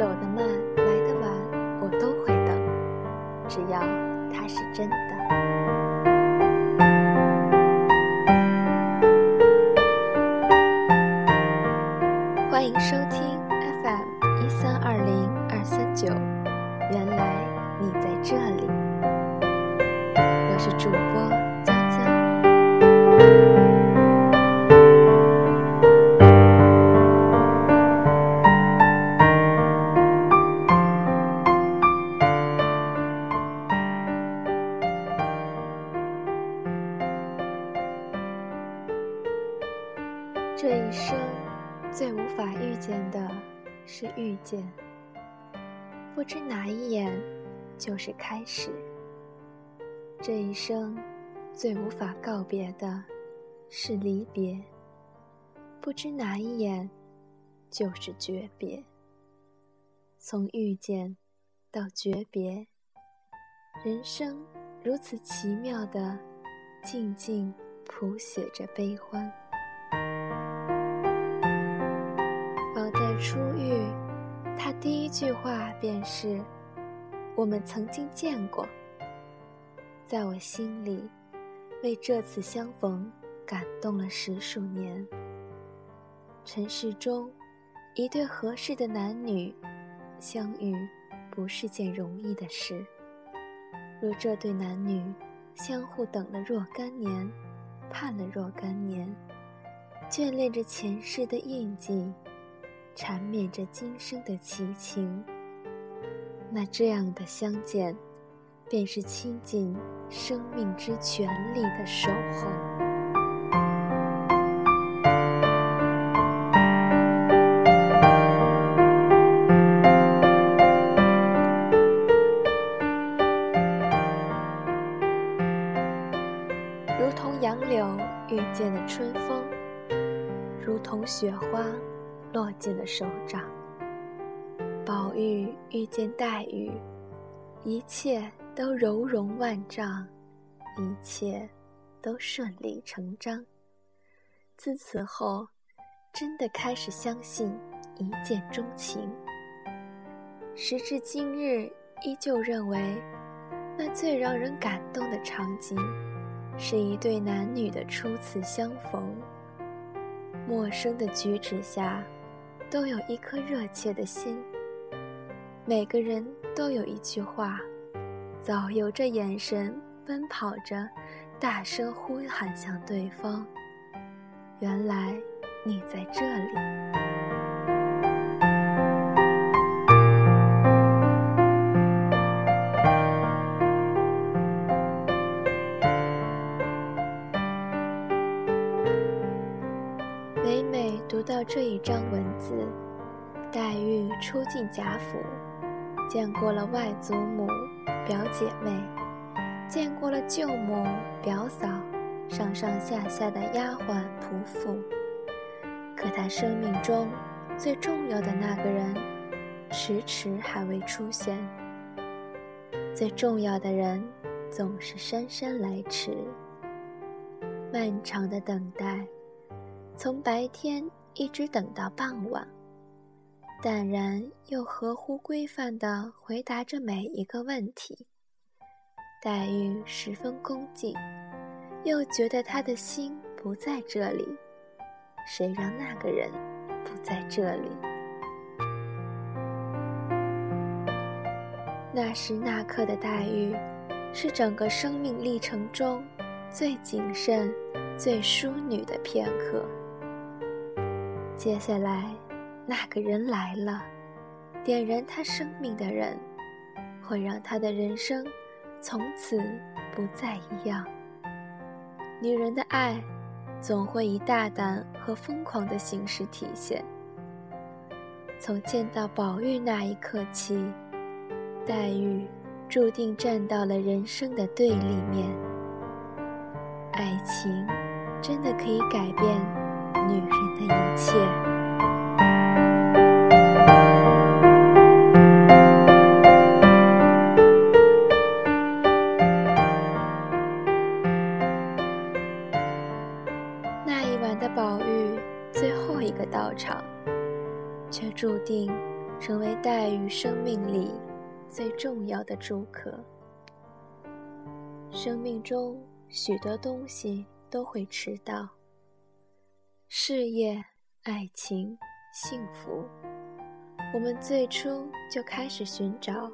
走得慢，来得晚，我都会等，只要它是真的。欢迎收听 FM 一三二零二三九，原来你在这里，我是主播这一生最无法遇见的是遇见，不知哪一眼就是开始。这一生最无法告别的是离别，不知哪一眼就是诀别。从遇见到诀别，人生如此奇妙的静静谱写着悲欢。第一句话便是：“我们曾经见过。”在我心里，为这次相逢感动了十数年。尘世中，一对合适的男女相遇，不是件容易的事。若这对男女相互等了若干年，盼了若干年，眷恋着前世的印记。缠绵着今生的奇情，那这样的相见，便是倾尽生命之全力的守候。如同杨柳遇见了春风，如同雪花。落进了手掌。宝玉遇见黛玉，一切都柔容万丈，一切都顺理成章。自此后，真的开始相信一见钟情。时至今日，依旧认为，那最让人感动的场景，是一对男女的初次相逢。陌生的举止下。都有一颗热切的心，每个人都有一句话，早由着眼神奔跑着，大声呼喊向对方。原来你在这里。到这一章文字，黛玉初进贾府，见过了外祖母、表姐妹，见过了舅母、表嫂，上上下下的丫鬟仆妇。可她生命中最重要的那个人，迟迟还未出现。最重要的人，总是姗姗来迟。漫长的等待，从白天。一直等到傍晚，淡然又合乎规范地回答着每一个问题。黛玉十分恭敬，又觉得他的心不在这里，谁让那个人不在这里？那时那刻的黛玉，是整个生命历程中最谨慎、最淑女的片刻。接下来，那个人来了，点燃他生命的人，会让他的人生从此不再一样。女人的爱，总会以大胆和疯狂的形式体现。从见到宝玉那一刻起，黛玉注定站到了人生的对立面。爱情，真的可以改变。女人的一切。那一晚的宝玉最后一个到场，却注定成为黛玉生命里最重要的住客。生命中许多东西都会迟到，事业、爱情、幸福，我们最初就开始寻找，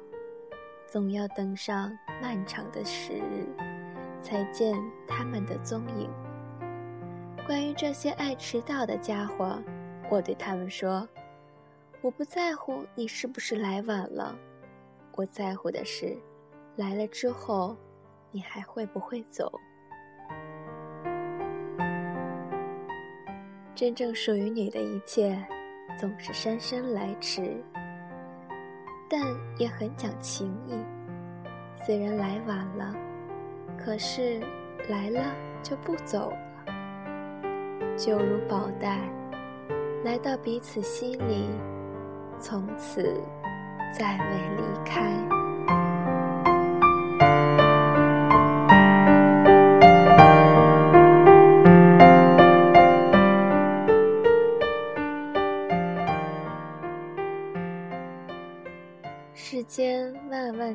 总要等上漫长的时日，才见他们的踪影。关于这些爱迟到的家伙，我对他们说：“我不在乎你是不是来晚了，我在乎的是，来了之后，你还会不会走。”真正属于你的一切，总是姗姗来迟，但也很讲情义。虽然来晚了，可是来了就不走了。就如宝黛，来到彼此心里，从此再未离开。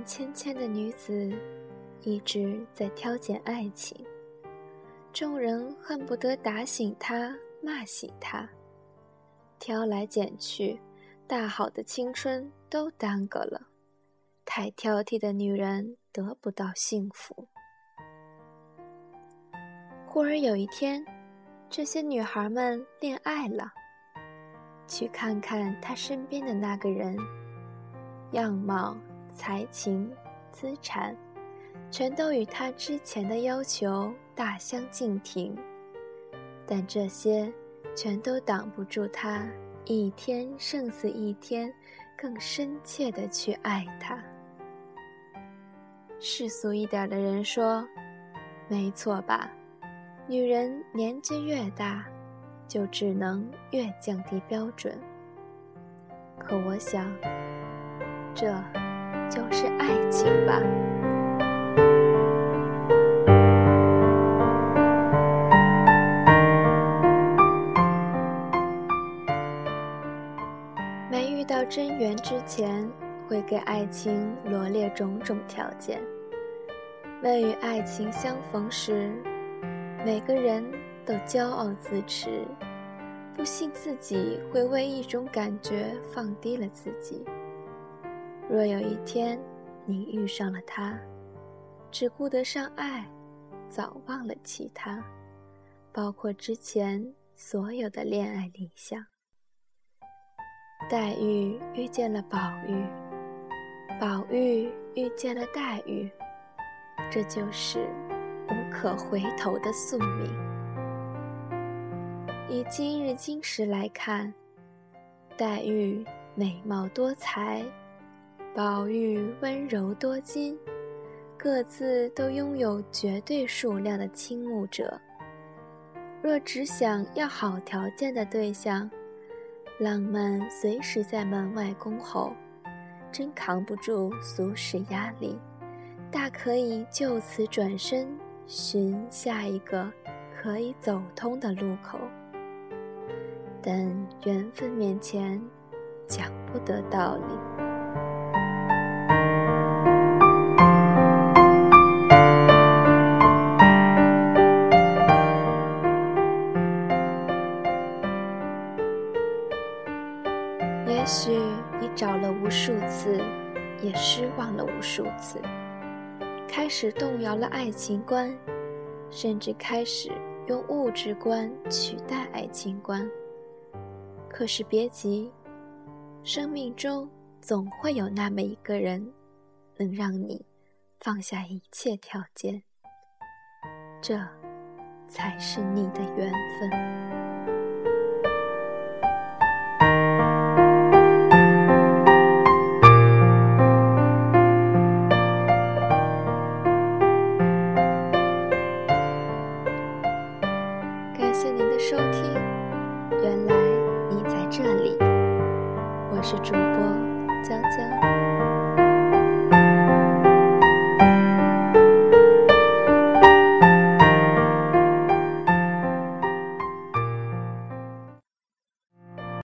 万万千千的女子，一直在挑拣爱情。众人恨不得打醒她，骂醒她。挑来拣去，大好的青春都耽搁了。太挑剔的女人得不到幸福。忽而有一天，这些女孩们恋爱了。去看看她身边的那个人，样貌、才情、资产，全都与他之前的要求。大相径庭，但这些全都挡不住他一天胜似一天更深切的去爱他。世俗一点的人说：“没错吧？女人年纪越大，就只能越降低标准。”可我想，这就是爱情吧。没遇到真缘之前，会给爱情罗列种种条件；未与爱情相逢时，每个人都骄傲自持，不信自己会为一种感觉放低了自己。若有一天你遇上了他，只顾得上爱，早忘了其他，包括之前所有的恋爱理想。黛玉遇见了宝玉，宝玉遇见了黛玉，这就是无可回头的宿命。以今日今时来看，黛玉美貌多才，宝玉温柔多金，各自都拥有绝对数量的倾慕者。若只想要好条件的对象，浪漫随时在门外恭候，真扛不住俗世压力，大可以就此转身寻下一个可以走通的路口。但缘分面前，讲不得道理。找了无数次，也失望了无数次，开始动摇了爱情观，甚至开始用物质观取代爱情观。可是别急，生命中总会有那么一个人，能让你放下一切条件，这才是你的缘分。感谢您的收听。原来你在这里。我是主播娇娇。